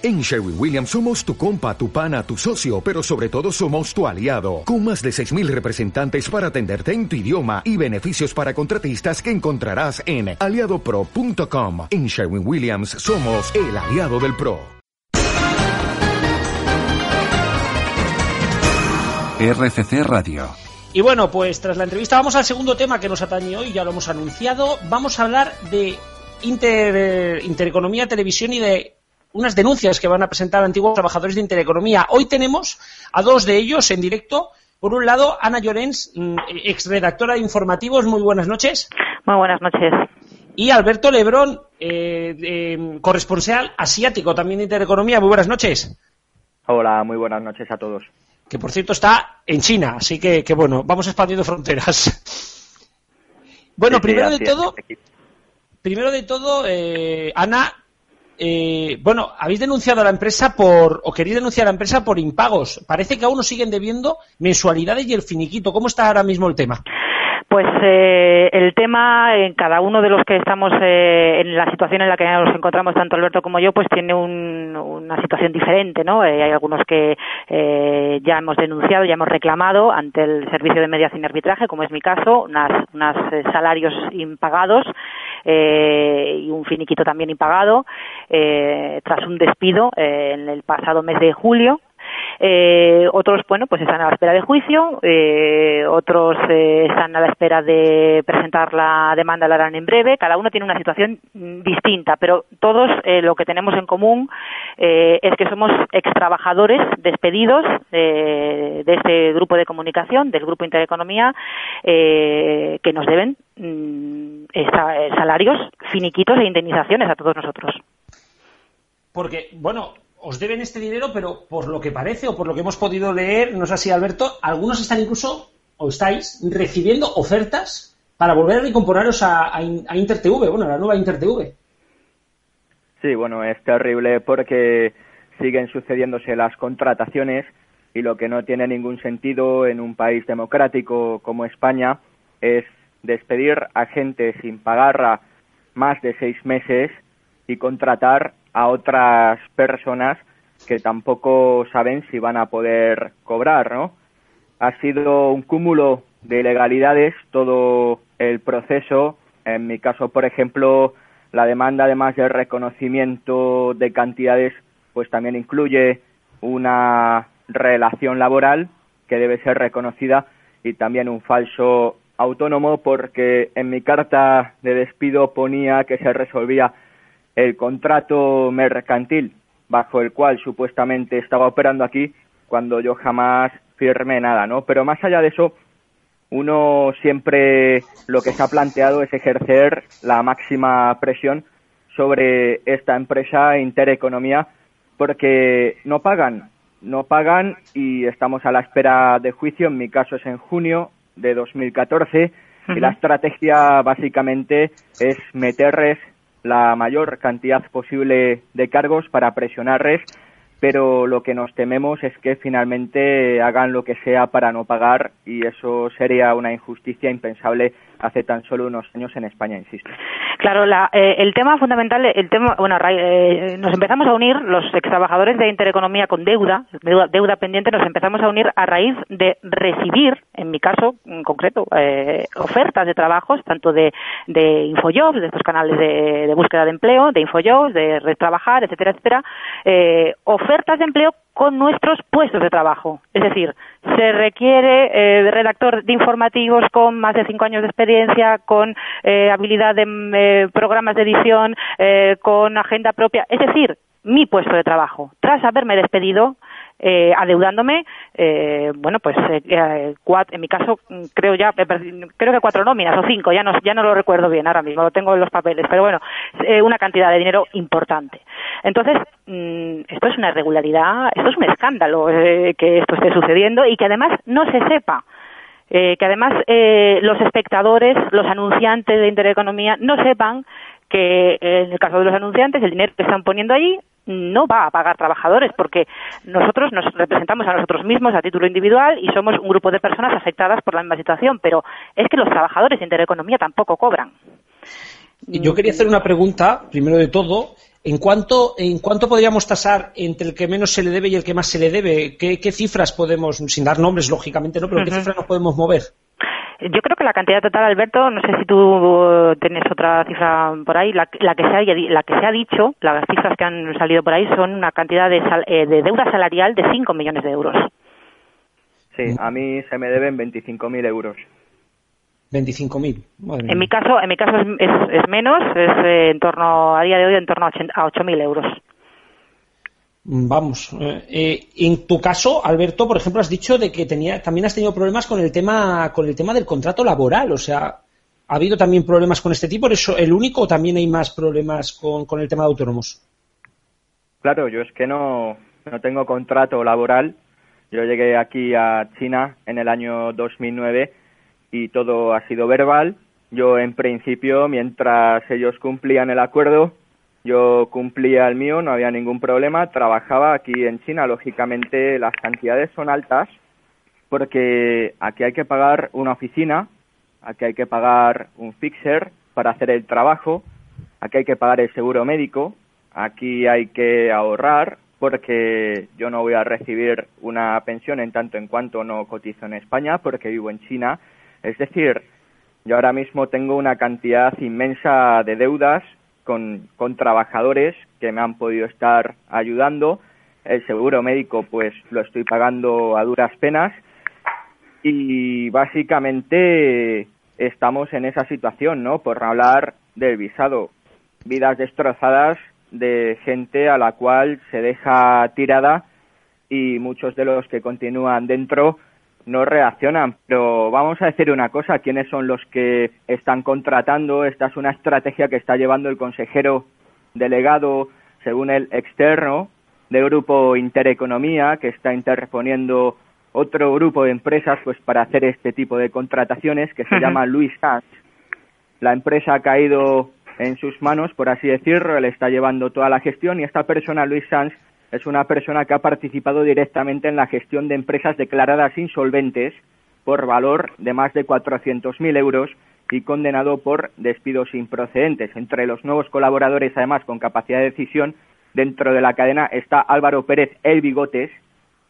En Sherwin Williams somos tu compa, tu pana, tu socio, pero sobre todo somos tu aliado, con más de 6.000 representantes para atenderte en tu idioma y beneficios para contratistas que encontrarás en aliadopro.com. En Sherwin Williams somos el aliado del PRO. RCC Radio. Y bueno, pues tras la entrevista vamos al segundo tema que nos atañe hoy, ya lo hemos anunciado. Vamos a hablar de inter, intereconomía, televisión y de unas denuncias que van a presentar antiguos trabajadores de Intereconomía. Hoy tenemos a dos de ellos en directo. Por un lado, Ana Llorens, mm, exredactora de informativos. Muy buenas noches. Muy buenas noches. Y Alberto Lebrón, eh, corresponsal asiático también de Intereconomía. Muy buenas noches. Hola, muy buenas noches a todos. Que por cierto está en China, así que, que bueno, vamos expandiendo fronteras. Bueno, primero, de todo, primero de todo, eh, Ana, eh, bueno, habéis denunciado a la empresa por, o queréis denunciar a la empresa por impagos. Parece que aún nos siguen debiendo mensualidades y el finiquito. ¿Cómo está ahora mismo el tema? Pues eh, el tema, en cada uno de los que estamos eh, en la situación en la que nos encontramos, tanto Alberto como yo, pues tiene una situación diferente, ¿no? hay algunos que ya hemos denunciado, ya hemos reclamado ante el Servicio de Mediación y Arbitraje, como es mi caso, unos salarios impagados eh, y un finiquito también impagado eh, tras un despido eh, en el pasado mes de julio eh, otros, bueno, pues están a la espera de juicio, eh, otros eh, están a la espera de presentar la demanda, la harán en breve. Cada uno tiene una situación mm, distinta, pero todos lo que tenemos en común es que somos ex trabajadores despedidos de este grupo de comunicación, del grupo Intereconomía, que nos deben mm, salarios finiquitos e indemnizaciones a todos nosotros. Porque, bueno, os deben este dinero, pero por lo que parece o por lo que hemos podido leer, no sé si Alberto, algunos están incluso, o estáis, recibiendo ofertas para volver a recomponeros a, a, InterTV, bueno, a la nueva InterTV. Sí, bueno, es terrible porque siguen sucediéndose las contrataciones y lo que no tiene ningún sentido en un país democrático como España es despedir a gente sin pagar más de seis meses y contratar a otras personas que tampoco saben si van a poder cobrar, ¿no? Ha sido un cúmulo de ilegalidades todo el proceso. En mi caso, por ejemplo, la demanda, además del reconocimiento de cantidades, pues también incluye una relación laboral que debe ser reconocida y también un falso autónomo porque en mi carta de despido ponía que se resolvía el contrato mercantil bajo el cual supuestamente estaba operando aquí cuando yo jamás firmé nada, ¿no? Pero más allá de eso, uno siempre lo que se ha planteado es ejercer la máxima presión sobre esta empresa Intereconomía porque no pagan, no pagan y estamos a la espera de juicio, en mi caso es en junio de 2014 y la estrategia básicamente es meterles la mayor cantidad posible de cargos para presionarles, pero lo que nos tememos es que finalmente hagan lo que sea para no pagar y eso sería una injusticia impensable hace tan solo unos años en España, insisto. Claro, eh, el tema fundamental, el tema, bueno, eh, nos empezamos a unir los ex trabajadores de Intereconomía con deuda, deuda, pendiente, nos empezamos a unir a raíz de recibir, en mi caso en concreto, eh, ofertas de trabajos, tanto de, de Infojobs, de estos canales de, búsqueda de empleo, de Infojobs, de Red Trabajar, etcétera, etcétera, ofertas de empleo con nuestros puestos de trabajo. Es decir, se requiere eh, redactor de informativos con más de cinco años de experiencia, con eh, habilidad de eh, programas de edición, eh, con agenda propia. Es decir, mi puesto de trabajo. Tras haberme despedido, eh, adeudándome, eh, bueno, pues eh, eh en mi caso creo ya, creo que cuatro nóminas o cinco, ya no, ya no lo recuerdo bien ahora mismo, lo tengo en los papeles, pero bueno, eh, una cantidad de dinero importante. Entonces, mmm, esto es una irregularidad, esto es un escándalo eh, que esto esté sucediendo y que además no se sepa. Que además los espectadores, los anunciantes de Intereconomía no sepan que en el caso de los anunciantes el dinero que están poniendo allí no va a pagar trabajadores porque nosotros nos representamos a nosotros mismos a título individual y somos un grupo de personas afectadas por la misma situación, pero es que los trabajadores de Intereconomía tampoco cobran. Yo quería hacer una pregunta, primero de todo. ¿En cuánto, ¿En cuánto podríamos tasar entre el que menos se le debe y el que más se le debe? ¿Qué, cifras podemos, sin dar nombres, lógicamente, no, pero qué cifras nos podemos mover? Yo creo que la cantidad total, Alberto, no sé si tú tienes otra cifra por ahí, la, que, se ha, la que se ha dicho, las cifras que han salido por ahí son una cantidad de, eh, de deuda salarial de 5 millones de euros. Sí, a mí se me deben 25.000 euros. 25.000. En mi caso, en mi caso es, menos, es eh, en torno a día de hoy en torno a 8.000 euros. Vamos, eh, eh, en tu caso, Alberto, por ejemplo, has dicho de que tenía, también has tenido problemas con el tema, con el tema del contrato laboral, o sea, ¿ha habido también problemas con este tipo? ¿Por el único o también hay más problemas con, con el tema de autónomos? Claro, yo es que no, no tengo contrato laboral. Yo llegué aquí a China en el año 2009 y todo ha sido verbal. Yo, en principio, mientras ellos cumplían el acuerdo, yo cumplía el mío, no había ningún problema. Trabajaba aquí en China. Lógicamente, las cantidades son altas porque aquí hay que pagar una oficina, aquí hay que pagar un fixer para hacer el trabajo, aquí hay que pagar el seguro médico, aquí hay que ahorrar porque yo no voy a recibir una pensión en tanto en cuanto no cotizo en España porque vivo en China es decir, yo ahora mismo tengo una cantidad inmensa de deudas con, con trabajadores que me han podido estar ayudando. El seguro médico, pues lo estoy pagando a duras penas. Y básicamente estamos en esa situación, ¿no? Por hablar del visado. Vidas destrozadas de gente a la cual se deja tirada y muchos de los que continúan dentro no reaccionan. Pero vamos a decir una cosa, ¿quiénes son los que están contratando? Esta es una estrategia que está llevando el consejero delegado, según el externo, del grupo Intereconomía, que está interponiendo otro grupo de empresas pues para hacer este tipo de contrataciones que se llama Luis Sanz. La empresa ha caído en sus manos, por así decirlo, él está llevando toda la gestión y esta persona, Luis Sanz, es una persona que ha participado directamente en la gestión de empresas declaradas insolventes por valor de más de 400.000 euros y condenado por despidos improcedentes. Entre los nuevos colaboradores, además, con capacidad de decisión dentro de la cadena está Álvaro Pérez El Bigotes,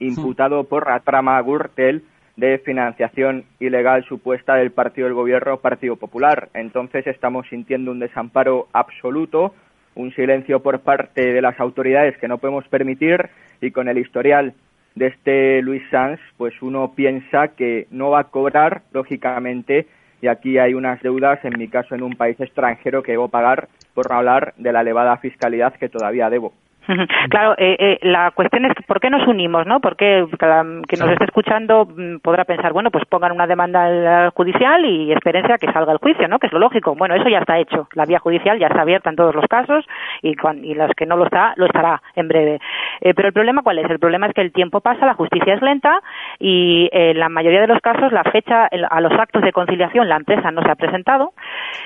imputado por la trama Gürtel de financiación ilegal supuesta del partido del gobierno Partido Popular. Entonces estamos sintiendo un desamparo absoluto un silencio por parte de las autoridades que no podemos permitir y con el historial de este Luis Sanz, pues uno piensa que no va a cobrar, lógicamente, y aquí hay unas deudas, en mi caso en un país extranjero, que debo pagar por no hablar de la elevada fiscalidad que todavía debo. Claro, eh, eh, la cuestión es por qué nos unimos, ¿no? Porque cada que nos esté escuchando mm, podrá pensar, bueno, pues pongan una demanda judicial y espérense a que salga el juicio, ¿no? Que es lo lógico. Bueno, eso ya está hecho. La vía judicial ya está abierta en todos los casos y, y los que no lo está, lo estará en breve. Eh, pero el problema, ¿cuál es? El problema es que el tiempo pasa, la justicia es lenta y en la mayoría de los casos la fecha a los actos de conciliación la empresa no se ha presentado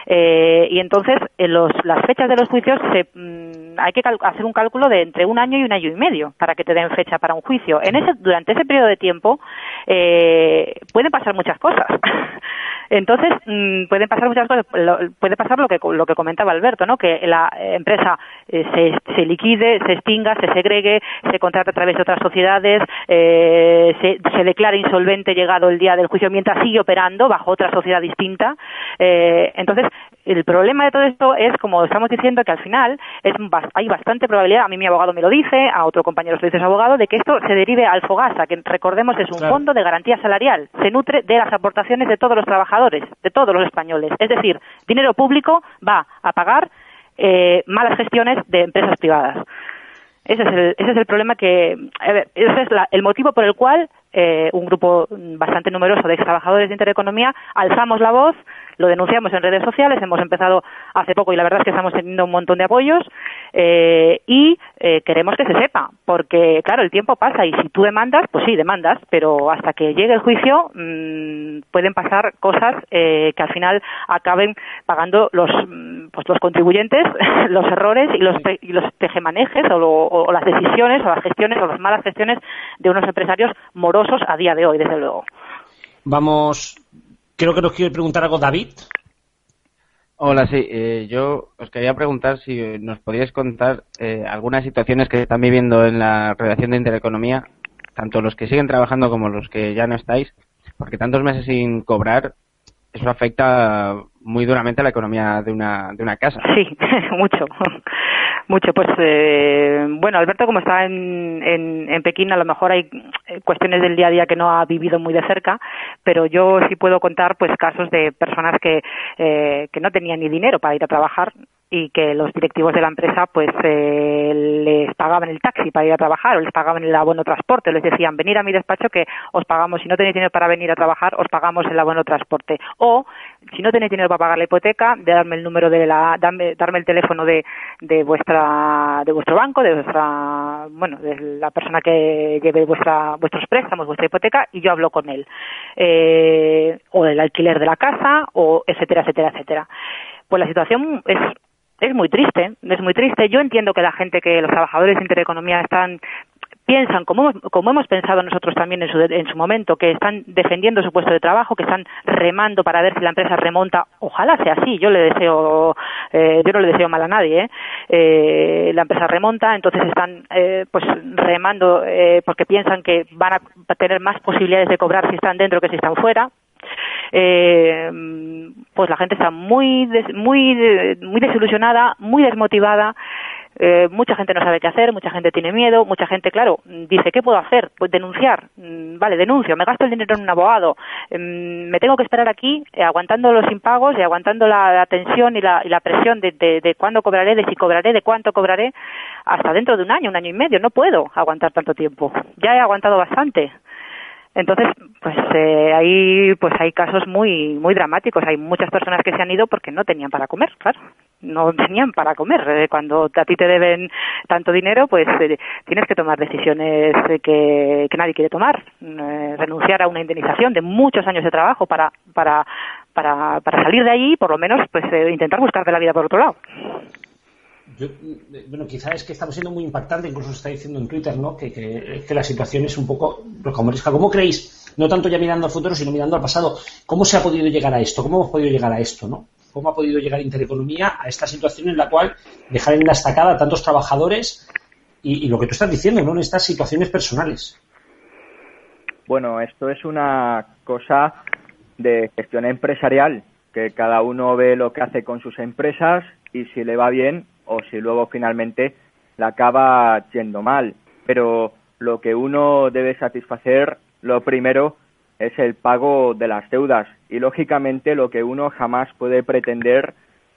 y entonces los, las fechas de los juicios se, mm, hay que hacer un cálculo entre un año y un año y medio para que te den fecha para un juicio. En ese, durante ese periodo de tiempo eh, pueden pasar muchas cosas. Entonces, mm, pueden pasar muchas cosas. puede pasar lo que, lo que comentaba Alberto, ¿no? Que la empresa eh, se, se, liquide, se extinga, se segregue, se contrate a través de otras sociedades, eh, se, se declare insolvente llegado el día del juicio mientras sigue operando bajo otra sociedad distinta. Eh, entonces, el problema de todo esto es, como estamos diciendo, que al final es, hay bastante probabilidad, a mí mi abogado me lo dice, a otro compañero se dice su abogado, de que esto se derive al Fogasa, que recordemos es un fondo de garantía salarial, se nutre de las aportaciones de todos los trabajadores, de todos los españoles. Es decir, dinero público va a pagar eh, malas gestiones de empresas privadas. Ese es el, ese es el problema que, ese es el motivo por el cual eh, un grupo bastante numeroso de ex trabajadores de Intereconomía alzamos la voz lo denunciamos en redes sociales, hemos empezado hace poco y la verdad es que estamos teniendo un montón de apoyos eh, y eh, queremos que se sepa, porque claro, el tiempo pasa y si tú demandas, pues sí, demandas, pero hasta que llegue el juicio mmm, pueden pasar cosas eh, que al final acaben pagando los, mm, pues los contribuyentes los errores y los, y los tejemanejes o, o las decisiones o las gestiones o las malas gestiones de unos empresarios morosos a día de hoy, desde luego. Vamos creo que nos quiere preguntar algo David. Hola, sí. Eh, yo os quería preguntar si nos podíais contar eh, algunas situaciones que están viviendo en la redacción de Intereconomía, tanto los que siguen trabajando como los que ya no estáis, porque tantos meses sin cobrar, eso afecta muy duramente a la economía de una, de una casa. Sí, mucho. Mucho, pues eh, bueno, Alberto como está en, en, en, Pekín, a lo mejor hay cuestiones del día a día que no ha vivido muy de cerca, pero yo sí puedo contar pues casos de personas que, eh, que no tenían ni dinero para ir a trabajar y que los directivos de la empresa pues eh, les pagaban el taxi para ir a trabajar o les pagaban el abono transporte, les decían venir a mi despacho que os pagamos, si no tenéis dinero para venir a trabajar, os pagamos el abono transporte o si no tenéis dinero para pagar la hipoteca, de darme el número de la, darme, darme el teléfono de, de vuestra, de vuestro banco, de vuestra, bueno, de la persona que lleve vuestra, vuestros préstamos, vuestra hipoteca y yo hablo con él, eh, o el alquiler de la casa o etcétera, etcétera, etcétera. Pues la situación es es muy triste, es muy triste. Yo entiendo que la gente, que los trabajadores de Intereconomía están piensan, como, como hemos pensado nosotros también en su, en su momento, que están defendiendo su puesto de trabajo, que están remando para ver si la empresa remonta. Ojalá sea así. Yo le deseo, eh, yo no le deseo mal a nadie. ¿eh? Eh, la empresa remonta, entonces están eh, pues remando eh, porque piensan que van a tener más posibilidades de cobrar si están dentro que si están fuera eh, pues la gente está muy, muy, muy desilusionada, muy desmotivada. Eh, mucha gente no sabe qué hacer, mucha gente tiene miedo, mucha gente, claro, dice, ¿qué puedo hacer? Pues denunciar. Mm, vale, denuncio, me gasto el dinero en un abogado, em, me tengo que esperar aquí eh, aguantando los impagos y aguantando la, tensión y la, y la presión de, de, de cuándo cobraré, de si cobraré, de cuánto cobraré, hasta dentro de un año, un año y medio. No puedo aguantar tanto tiempo. Ya he aguantado bastante. Entonces, pues eh, hay pues hay casos muy muy dramáticos. Hay muchas personas que se han ido porque no tenían para comer, claro, no tenían para comer. Eh, cuando a ti te deben tanto dinero, pues eh, tienes que tomar decisiones que, que nadie quiere tomar. renunciar a una indemnización de muchos años de trabajo para para para, para salir de allí, por lo menos, pues intentar buscar de la vida por otro lado. Yo, bueno, quizás es que estamos siendo muy impactante, incluso se está diciendo en Twitter, ¿no? Que, que, la situación es un poco ¿Cómo creéis? No tanto ya mirando al futuro, sino mirando al pasado. ¿Cómo se ha podido llegar a esto? ¿Cómo hemos podido llegar a esto, no? ¿Cómo ha podido llegar Intereconomía a esta situación en la cual dejar en la estacada a tantos trabajadores y, lo que tú estás diciendo, ¿no? En estas situaciones personales. Bueno, esto es una cosa de gestión empresarial, que cada uno ve lo que hace con sus empresas y si le va bien o si luego finalmente la acaba yendo mal. Pero lo que uno debe satisfacer, lo primero, es el pago de las deudas. Y lógicamente lo que uno jamás puede pretender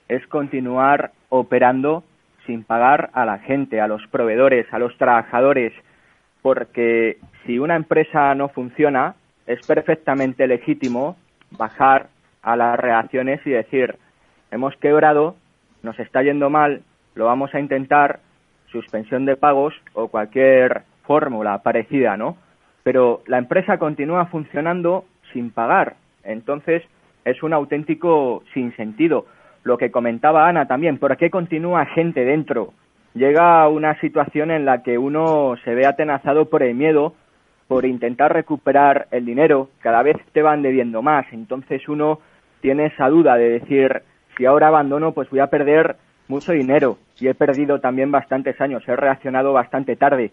es continuar operando sin pagar a la gente, a los proveedores, a los trabajadores, porque si una empresa no funciona, es perfectamente legítimo bajar a las reacciones y decir, hemos quebrado, nos está yendo mal, lo vamos a intentar, suspensión de pagos o cualquier fórmula parecida, ¿no? Pero la empresa continúa funcionando sin pagar. Entonces, es un auténtico sinsentido. Lo que comentaba Ana también, ¿por qué continúa gente dentro? Llega una situación en la que uno se ve atenazado por el miedo, por intentar recuperar el dinero, cada vez te van debiendo más. Entonces uno tiene esa duda de decir, si ahora abandono, pues voy a perder mucho dinero y he perdido también bastantes años, he reaccionado bastante tarde.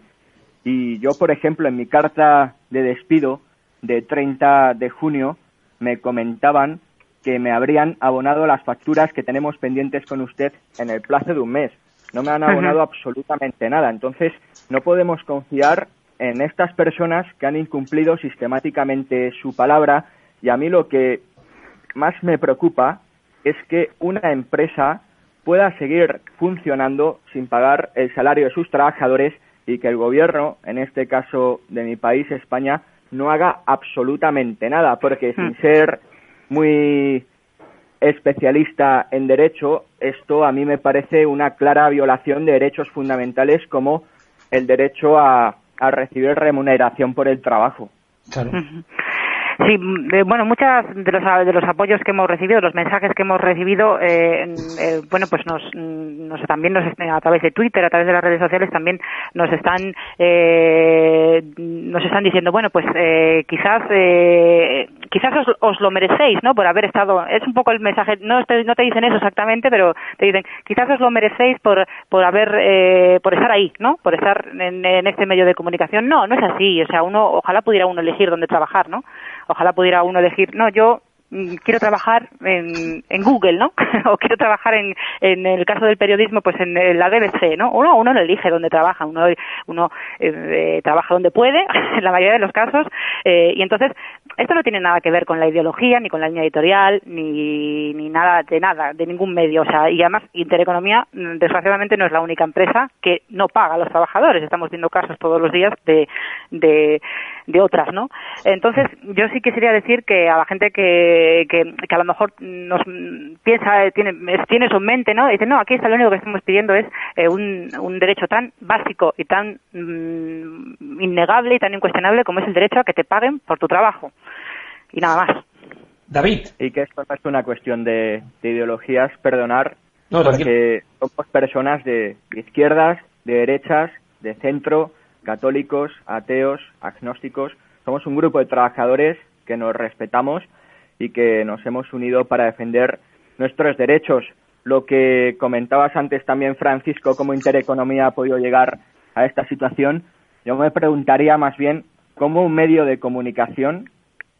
Y yo, por ejemplo, en mi carta de despido de 30 de junio me comentaban que me habrían abonado las facturas que tenemos pendientes con usted en el plazo de un mes. No me han abonado absolutamente nada. Entonces, no podemos confiar en estas personas que han incumplido sistemáticamente su palabra y a mí lo que más me preocupa es que una empresa pueda seguir funcionando sin pagar el salario de sus trabajadores y que el gobierno, en este caso de mi país, España, no haga absolutamente nada, porque sin hmm. ser muy especialista en derecho, esto a mí me parece una clara violación de derechos fundamentales como el derecho a, recibir remuneración por el trabajo. Sí, bueno, muchas de los, de los apoyos que hemos recibido, los mensajes que hemos recibido, eh, eh, bueno, pues nos, nos también nos, a través de Twitter, a través de las redes sociales también nos están eh, nos están diciendo, bueno, pues eh, quizás eh, quizás os, os, lo merecéis, ¿no? Por haber estado, es un poco el mensaje, no te, no te dicen eso exactamente, pero te dicen, quizás os lo merecéis por por haber eh, por estar ahí, ¿no? Por estar en, en este medio de comunicación. No, no es así, o sea, uno ojalá pudiera uno elegir dónde trabajar, ¿no? Ojalá pudiera uno elegir, no, yo mm, quiero trabajar en, en Google, ¿no? o quiero trabajar en, en el caso del periodismo, pues en, la BBC, ¿no? Uno, uno no elige dónde trabaja, uno, uno eh, trabaja donde puede, en la mayoría de los casos, eh, y entonces esto no tiene nada que ver con la ideología, ni con la línea editorial, ni, ni nada de nada, de ningún medio, o sea, y además Intereconomía, mm, desgraciadamente, no es la única empresa que no paga a los trabajadores, estamos viendo casos todos los días de, de de otras, ¿no? Entonces, yo sí quisiera decir que a la gente que, que, a lo mejor nos piensa, tiene, tiene en mente, ¿no? Dice, no, aquí está lo único que estamos pidiendo es eh, un, un derecho tan básico y tan mm, innegable y tan incuestionable como es el derecho a que te paguen por tu trabajo. Y nada más. David. Y que esto no es una cuestión de, ideologías, perdonar, porque somos personas de izquierdas, de derechas, de centro, católicos, ateos, agnósticos. Somos un grupo de trabajadores que nos respetamos y que nos hemos unido para defender nuestros derechos. Lo que comentabas antes también, Francisco, cómo Intereconomía ha podido llegar a esta situación, yo me preguntaría más bien cómo un medio de comunicación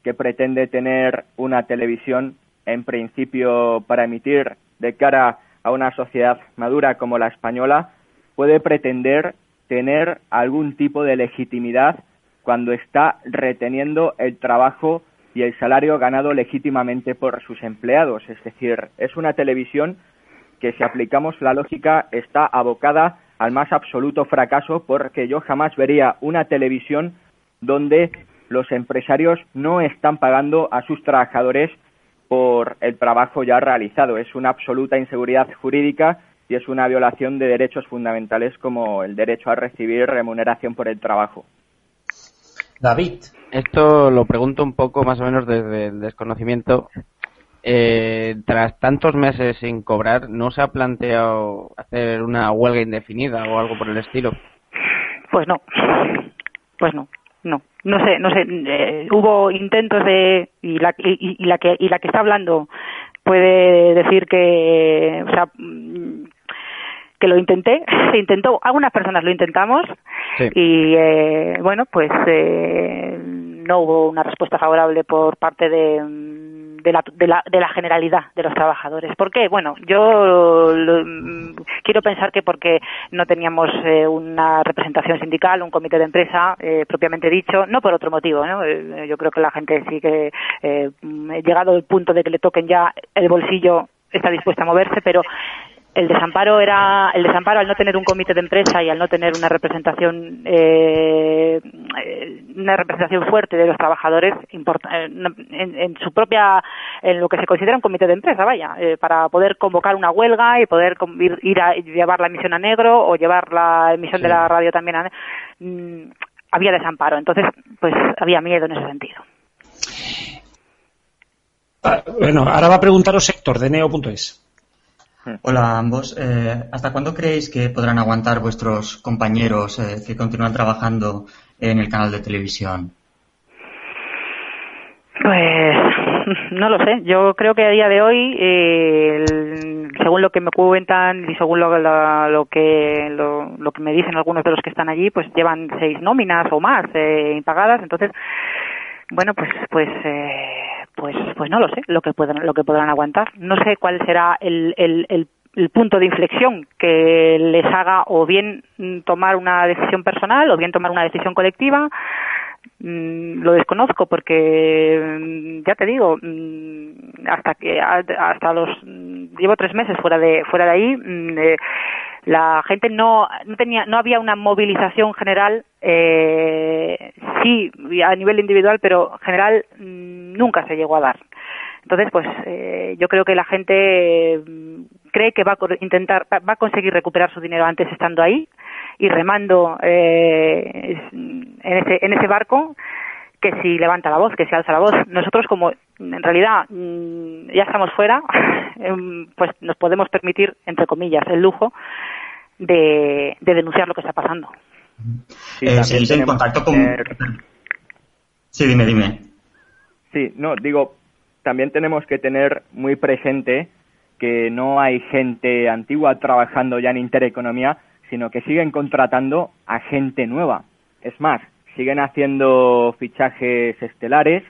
que pretende tener una televisión en principio para emitir de cara a una sociedad madura como la española puede pretender tener algún tipo de legitimidad cuando está reteniendo el trabajo y el salario ganado legítimamente por sus empleados. Es decir, es una televisión que si aplicamos la lógica está abocada al más absoluto fracaso porque yo jamás vería una televisión donde los empresarios no están pagando a sus trabajadores por el trabajo ya realizado. Es una absoluta inseguridad jurídica y es una violación de derechos fundamentales como el derecho a recibir remuneración por el trabajo. David. Esto lo pregunto un poco más o menos desde el desconocimiento. Eh, tras tantos meses sin cobrar, ¿no se ha planteado hacer una huelga indefinida o algo por el estilo? Pues no, pues no, no, no sé, no sé. Eh, hubo intentos de y la y, la que y la que está hablando puede decir que, o sea, que lo intenté, se intentó, algunas personas lo intentamos y eh, bueno, pues eh, no hubo una respuesta favorable por parte de, de, la, de, la, de la generalidad de los trabajadores. ¿Por qué? Bueno, yo quiero pensar que porque no teníamos eh, una representación sindical, un comité de empresa propiamente dicho, no por otro motivo. ¿no? yo creo que la gente sí que, llegado el punto de que le toquen ya el bolsillo, está dispuesta a moverse, pero el desamparo era el desamparo al no tener un comité de empresa y al no tener una representación eh, una representación fuerte de los trabajadores eh, en, su propia en lo que se considera un comité de empresa vaya eh, para poder convocar una huelga y poder ir, a llevar la emisión a negro o llevar la emisión de la radio también a mm, había desamparo. Entonces pues había miedo en ese sentido. Ah, bueno ahora va a preguntaros sector de neo.es Hola ambos. Eh, ¿Hasta cuándo creéis que podrán aguantar vuestros compañeros eh, que continúan trabajando en el canal de televisión? Pues no lo sé. Yo creo que a día de hoy, eh, según lo que me cuentan y según lo, que lo, que me dicen algunos de los que están allí, pues llevan seis nóminas o más impagadas. Entonces, bueno, pues pues pues pues no lo sé lo que puedan lo que podrán aguantar. No sé cuál será el, el, el, punto de inflexión que les haga o bien tomar una decisión personal o bien tomar una decisión colectiva mm, lo desconozco porque mm, ya te digo mm, hasta que hasta los llevo tres meses fuera de fuera de ahí la gente no, no tenía no había una movilización general eh, sí a nivel individual pero general mm, nunca se llegó a dar. Entonces pues eh, yo creo que la gente mm, cree que va a intentar va a conseguir recuperar su dinero antes estando ahí y remando eh, en ese en ese barco que si levanta la voz, que si alza la voz. Nosotros como en realidad mm, ya estamos fuera, em, pues nos podemos permitir, entre comillas, el lujo de, denunciar lo que está pasando. Sí, eh, en contacto con... Sí, dime, dime. Sí, no, digo, también tenemos que tener muy presente que no hay gente antigua trabajando ya en intereconomía, sino que siguen contratando a gente nueva. Es más, siguen haciendo fichajes estelares,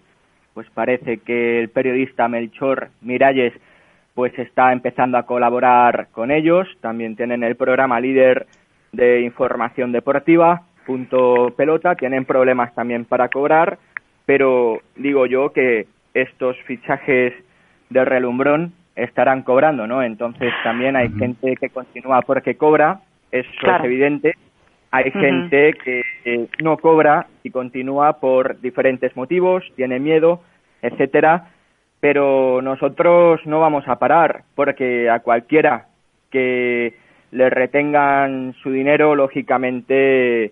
pues parece que el periodista Melchor Miralles pues está empezando a colaborar con ellos, también tienen el programa líder de información deportiva, punto pelota, tienen problemas también para cobrar, pero digo yo que estos fichajes de relumbrón estarán cobrando, ¿no? Entonces también hay gente que continúa porque cobra, eso es evidente, hay gente que no cobra y continúa por diferentes motivos, tiene miedo, etcétera, pero nosotros no vamos a parar porque a cualquiera que le retengan su dinero, lógicamente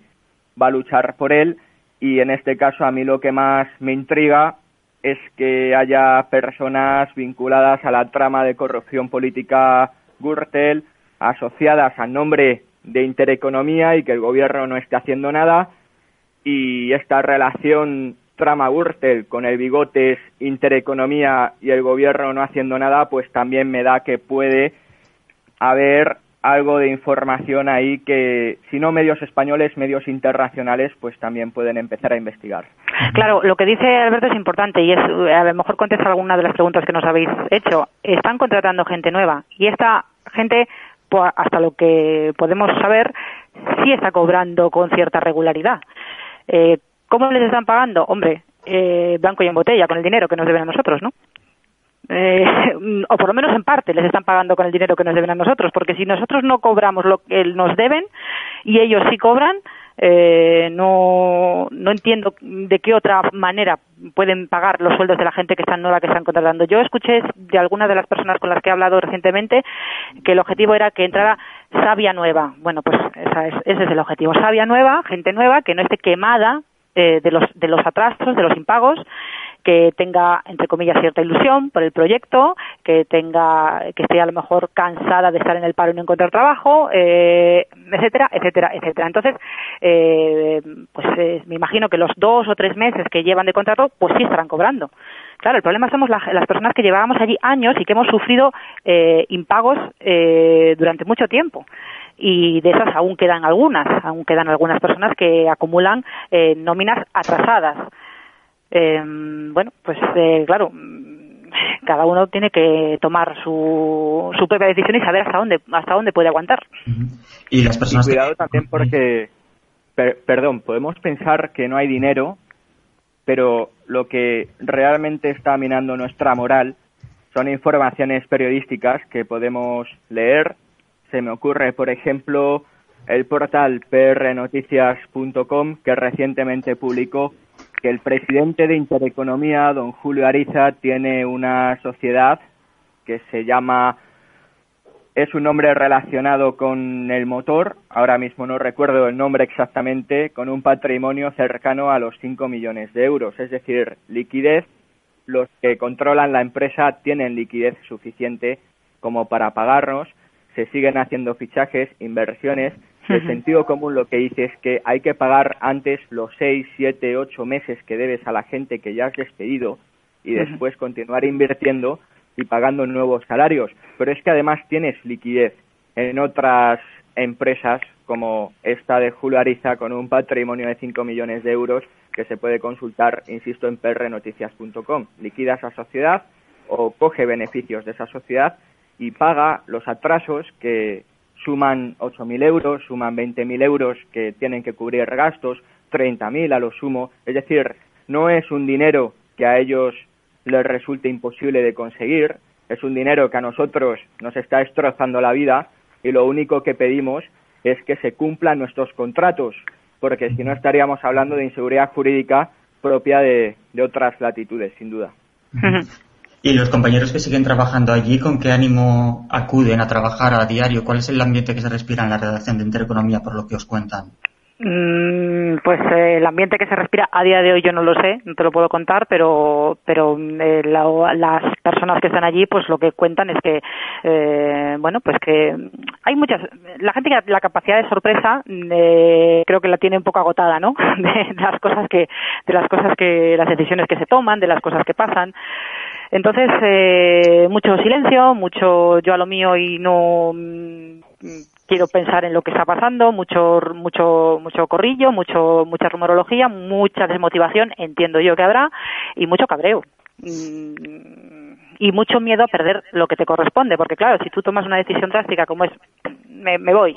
va a luchar por él. Y en este caso a mí lo que más me intriga es que haya personas vinculadas a la trama de corrupción política Gürtel, asociadas al nombre de intereconomía y que el gobierno no esté haciendo nada y esta relación trama Gürtel con el bigotes intereconomía y el gobierno no haciendo nada pues también me da que puede haber algo de información ahí que, si no medios españoles, medios internacionales, pues también pueden empezar a investigar. Claro, lo que dice Alberto es importante y es, a lo mejor contesta alguna de las preguntas que nos habéis hecho. Están contratando gente nueva y esta gente, hasta lo que podemos saber, sí está cobrando con cierta regularidad. Eh, ¿Cómo les están pagando? Hombre, eh, blanco y en botella, con el dinero que nos deben a nosotros, ¿no? Eh, o por lo menos en parte les están pagando con el dinero que nos deben a nosotros, porque si nosotros no cobramos lo que nos deben y ellos sí cobran, eh, no, no entiendo de qué otra manera pueden pagar los sueldos de la gente que está nueva que están contratando. Yo escuché de algunas de las personas con las que he hablado recientemente que el objetivo era que entrara sabia nueva. Bueno, pues ese es el objetivo. Sabia nueva, gente nueva, que no esté quemada eh, de, los, de los atrasos, de los impagos, que tenga, entre comillas, cierta ilusión por el proyecto, que tenga, que esté a lo mejor cansada de estar en el paro y no encontrar trabajo, eh, etcétera, etcétera, etcétera. Entonces, eh, pues eh, me imagino que los dos o tres meses que llevan de contrato, pues sí estarán cobrando. Claro, el problema somos las personas que llevábamos allí años y que hemos sufrido impagos durante mucho tiempo y de esas aún quedan algunas, aún quedan algunas personas que acumulan nóminas atrasadas. Eh, bueno, pues eh, claro, cada uno tiene que tomar su, su propia decisión y saber hasta dónde hasta dónde puede aguantar. Y las personas cuidado también porque perdón, podemos pensar que no hay dinero, pero lo que realmente está minando nuestra moral son informaciones periodísticas que podemos leer. Se me ocurre, por ejemplo, el portal prnoticias.com que recientemente publicó que el presidente de Intereconomía, don Julio Ariza, tiene una sociedad que se llama es un nombre relacionado con el motor, ahora mismo no recuerdo el nombre exactamente, con un patrimonio cercano a los 5 millones de euros, es decir, liquidez, los que controlan la empresa tienen liquidez suficiente como para pagarnos, se siguen haciendo fichajes, inversiones el sentido común lo que dice es que hay que pagar antes los seis, siete, ocho meses que debes a la gente que ya has despedido y después continuar invirtiendo y pagando nuevos salarios. Pero es que además tienes liquidez en otras empresas como esta de Julio Ariza con un patrimonio de 5 millones de euros que se puede consultar, insisto, en prnoticias.com. Liquida esa sociedad o coge beneficios de esa sociedad y paga los atrasos que suman 8.000 euros, suman 20.000 euros que tienen que cubrir gastos, 30.000 a lo sumo. Es decir, no es un dinero que a ellos les resulte imposible de conseguir, es un dinero que a nosotros nos está destrozando la vida y lo único que pedimos es que se cumplan nuestros contratos, porque si no estaríamos hablando de inseguridad jurídica propia de, de otras latitudes, sin duda. ¿Y los compañeros que siguen trabajando allí, con qué ánimo acuden a trabajar a diario? ¿Cuál es el ambiente que se respira en la redacción de Intereconomía por lo que os cuentan? Mm, pues eh, el ambiente que se respira a día de hoy yo no lo sé, no te lo puedo contar, pero pero eh, las personas que están allí pues lo que cuentan es que eh, bueno pues que hay muchas la gente que la capacidad de sorpresa creo que la tiene un poco agotada, ¿no? De, las cosas que de las cosas que las decisiones que se toman, de las cosas que pasan. Entonces, mucho silencio, mucho yo a lo mío y no quiero pensar en lo que está pasando, mucho, mucho, mucho corrillo, mucho, mucha rumorología, mucha desmotivación, entiendo yo que habrá, y mucho cabreo. Mm, y mucho miedo a perder lo que te corresponde, porque claro, si tú tomas una decisión drástica como es, me, voy,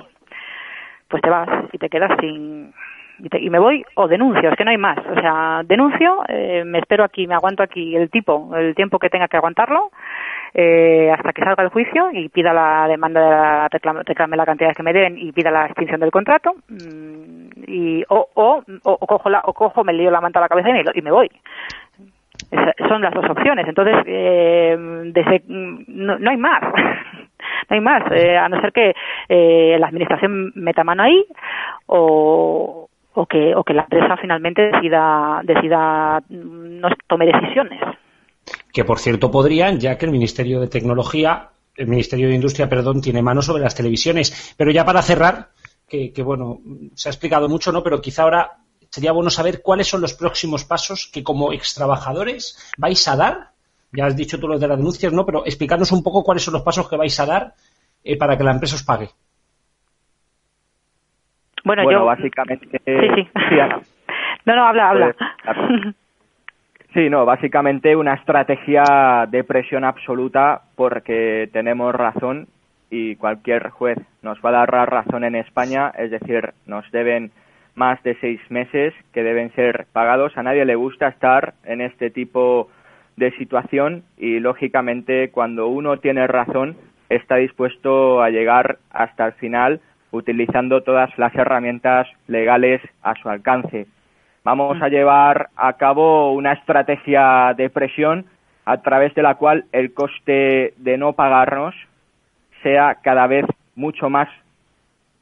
pues te vas y te quedas sin, y, me voy o denuncio, es que no hay más. O sea, denuncio, eh, me espero aquí, me aguanto aquí el tipo, el tiempo que tenga que aguantarlo, eh, hasta que salga el juicio y pida la demanda, de la, reclame, la cantidad que me den y pida la extinción del contrato. Mm, y, o, o, cojo o cojo, me lío la manta a la cabeza y me, y me voy. son las dos opciones. Entonces, eh, desde, no, no hay más. no hay más, eh, a no ser que eh, la administración meta mano ahí o, o que, o que la empresa finalmente decida, decida no tome decisiones que por cierto podrían, ya que el Ministerio de Tecnología, el Ministerio de Industria, perdón, tiene mano sobre las televisiones. Pero ya para cerrar, que, bueno, se ha explicado mucho, ¿no? Pero quizá ahora sería bueno saber cuáles son los próximos pasos que como extrabajadores vais a dar. Ya has dicho tú lo de las denuncias, ¿no? Pero explicarnos un poco cuáles son los pasos que vais a dar eh, para que la empresa os pague. Bueno, yo... básicamente... Sí, sí. No, no, habla, habla. Pues, Sí, no, básicamente una estrategia de presión absoluta porque tenemos razón y cualquier juez nos va a dar la razón en España, es decir, nos deben más de seis meses que deben ser pagados. A nadie le gusta estar en este tipo de situación y, lógicamente, cuando uno tiene razón, está dispuesto a llegar hasta el final utilizando todas las herramientas legales a su alcance. Vamos a llevar a cabo una estrategia de presión a través de la cual el coste de no pagarnos sea cada vez mucho más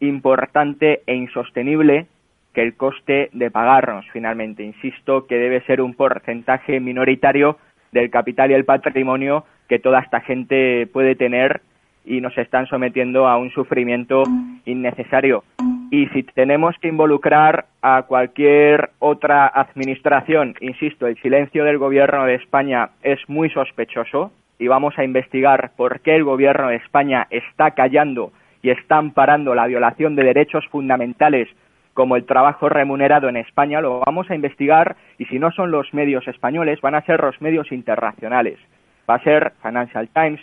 importante e insostenible que el coste de pagarnos finalmente. Insisto que debe ser un porcentaje minoritario del capital y el patrimonio que toda esta gente puede tener y nos están sometiendo a un sufrimiento innecesario. Y si tenemos que involucrar a cualquier otra administración, insisto, el silencio del Gobierno de España es muy sospechoso y vamos a investigar por qué el Gobierno de España está callando y está amparando la violación de derechos fundamentales como el trabajo remunerado en España, lo vamos a investigar y si no son los medios españoles, van a ser los medios internacionales. Va a ser Financial Times,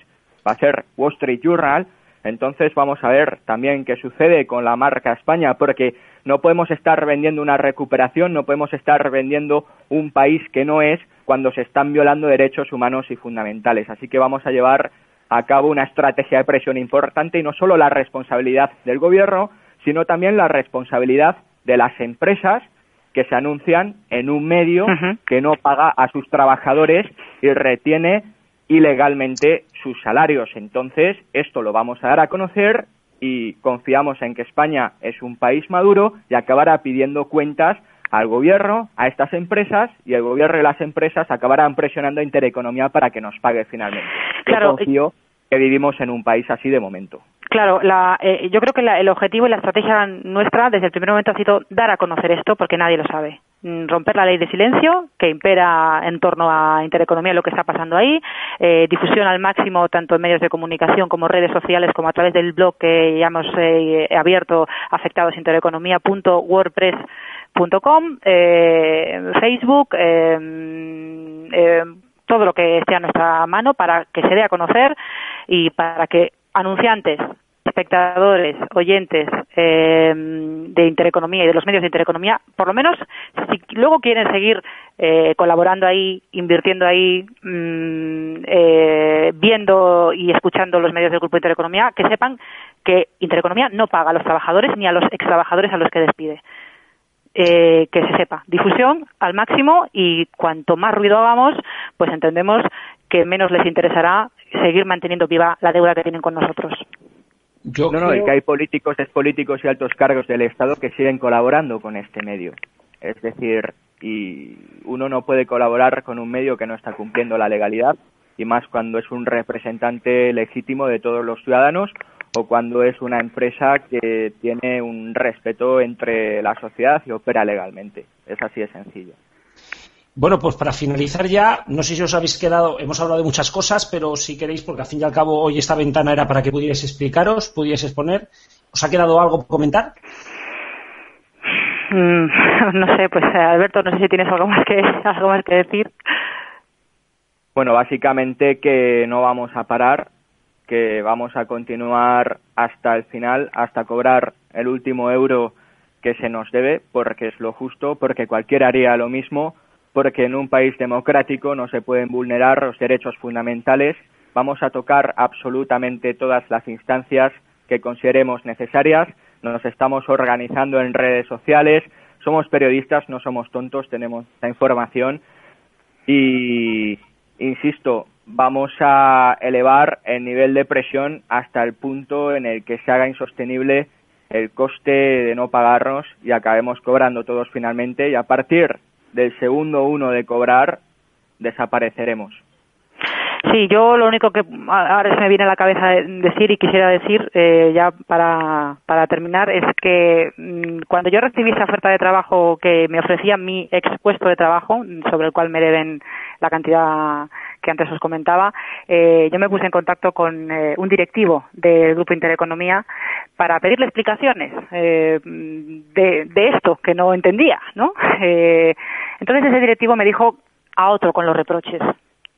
va a ser Wall Street Journal. Entonces vamos a ver también qué sucede con la marca España, porque no podemos estar vendiendo una recuperación, no podemos estar vendiendo un país que no es cuando se están violando derechos humanos y fundamentales. Así que vamos a llevar a cabo una estrategia de presión importante y no solo la responsabilidad del gobierno, sino también la responsabilidad de las empresas que se anuncian en un medio que no paga a sus trabajadores y retiene ilegalmente sus salarios. Entonces, esto lo vamos a dar a conocer y confiamos en que España es un país maduro y acabará pidiendo cuentas al gobierno, a estas empresas y el gobierno y las empresas acabarán presionando a Intereconomía para que nos pague finalmente. Claro, Yo confío que vivimos en un país así de momento. Claro, eh, yo creo que el objetivo y la estrategia nuestra desde el primer momento ha sido dar a conocer esto porque nadie lo sabe. Mm, romper la ley de silencio que impera en torno a Intereconomía lo que está pasando ahí, eh, difusión al máximo tanto en medios de comunicación como redes sociales como a través del blog que ya hemos eh, abierto afectadosintereconomía.wordpress.com, eh, Facebook, todo lo que esté a nuestra mano para que se dé a conocer y para que anunciantes, espectadores, oyentes eh, de Intereconomía y de los medios de Intereconomía, por lo menos, si luego quieren seguir eh, colaborando ahí, invirtiendo ahí, mm, eh, viendo y escuchando los medios del Grupo Intereconomía, que sepan que Intereconomía no paga a los trabajadores ni a los ex trabajadores a los que despide. que se sepa. Difusión al máximo y cuanto más ruido hagamos, pues entendemos que menos les interesará seguir manteniendo viva la deuda que tienen con nosotros. Yo no, no, y que hay políticos, políticos y altos cargos del Estado que siguen colaborando con este medio. Es decir, y uno no puede colaborar con un medio que no está cumpliendo la legalidad y más cuando es un representante legítimo de todos los ciudadanos o cuando es una empresa que tiene un respeto entre la sociedad y opera legalmente. Es así de sencillo. Bueno, pues para finalizar ya, no sé si os habéis quedado, hemos hablado de muchas cosas, pero si queréis, porque al fin y al cabo hoy esta ventana era para que pudierais explicaros, pudierais exponer. ¿Os ha quedado algo por comentar? Mm, no sé, pues Alberto, no sé si tienes algo más que algo más que decir. Bueno, básicamente que no vamos a parar, que vamos a continuar hasta el final, hasta cobrar el último euro que se nos debe, porque es lo justo, porque cualquiera haría lo mismo, porque en un país democrático no se pueden vulnerar los derechos fundamentales. Vamos a tocar absolutamente todas las instancias que consideremos necesarias. Nos estamos organizando en redes sociales. Somos periodistas, no somos tontos, tenemos la información. Y, insisto, vamos a elevar el nivel de presión hasta el punto en el que se haga insostenible el coste de no pagarnos y acabemos cobrando todos finalmente y a partir del segundo uno de cobrar desapareceremos. Sí, yo lo único que ahora se me viene a la cabeza decir y quisiera decir eh, ya para, para terminar es que mm, cuando yo recibí esa oferta de trabajo que me ofrecía mi ex puesto de trabajo, sobre el cual me deben la cantidad que antes os comentaba, eh, yo me puse en contacto con eh, un directivo del Grupo Intereconomía para pedirle explicaciones eh, de, esto que no entendía, ¿no? entonces ese directivo me dijo a otro con los reproches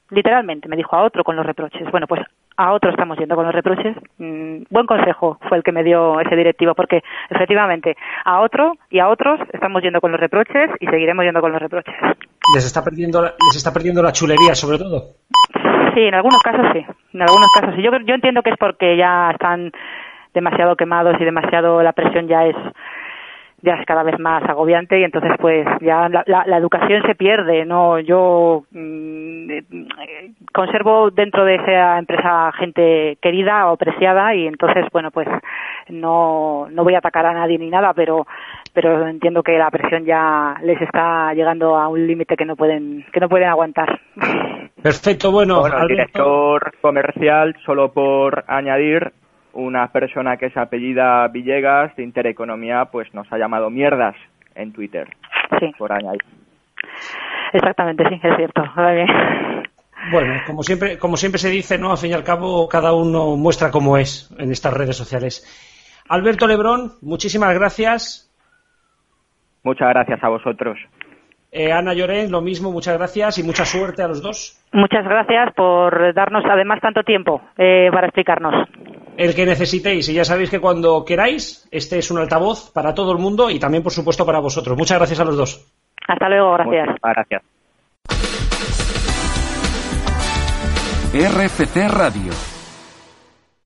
literalmente me dijo a otro con los reproches. Bueno, pues a otro estamos yendo con los reproches. Mm, buen consejo fue el que me dio ese directivo, porque efectivamente a otro y a otros estamos yendo con los reproches y seguiremos yendo con los reproches. Les está perdiendo, les está perdiendo la chulería, sobre todo. Sí, en algunos casos sí. En algunos casos sí. Yo, yo entiendo que es porque ya están demasiado quemados y demasiado la presión ya es ya es cada vez más agobiante y entonces pues ya la, la, educación se pierde no yo mm, conservo dentro de esa empresa gente querida o preciada y entonces bueno pues no no voy a atacar a nadie ni nada pero pero entiendo que la presión ya les está llegando a un límite que no pueden que no pueden aguantar. Perfecto bueno, bueno el director comercial solo por añadir una persona que es apellida Villegas de Intereconomía pues nos ha llamado mierdas en Twitter. Sí. Por añadir. Exactamente, sí, es cierto. Bueno, como siempre, como siempre se dice, ¿no? Al fin y al cabo, cada uno muestra cómo es en estas redes sociales. Alberto Lebrón, muchísimas gracias. Muchas gracias a vosotros. Eh, Ana Llorén, lo mismo, muchas gracias y mucha suerte a los dos. Muchas gracias por darnos además tanto tiempo eh, para explicarnos el que necesitéis. Y ya sabéis que cuando queráis, este es un altavoz para todo el mundo y también, por supuesto, para vosotros. Muchas gracias a los dos. Hasta luego, gracias. gracias. RFC Radio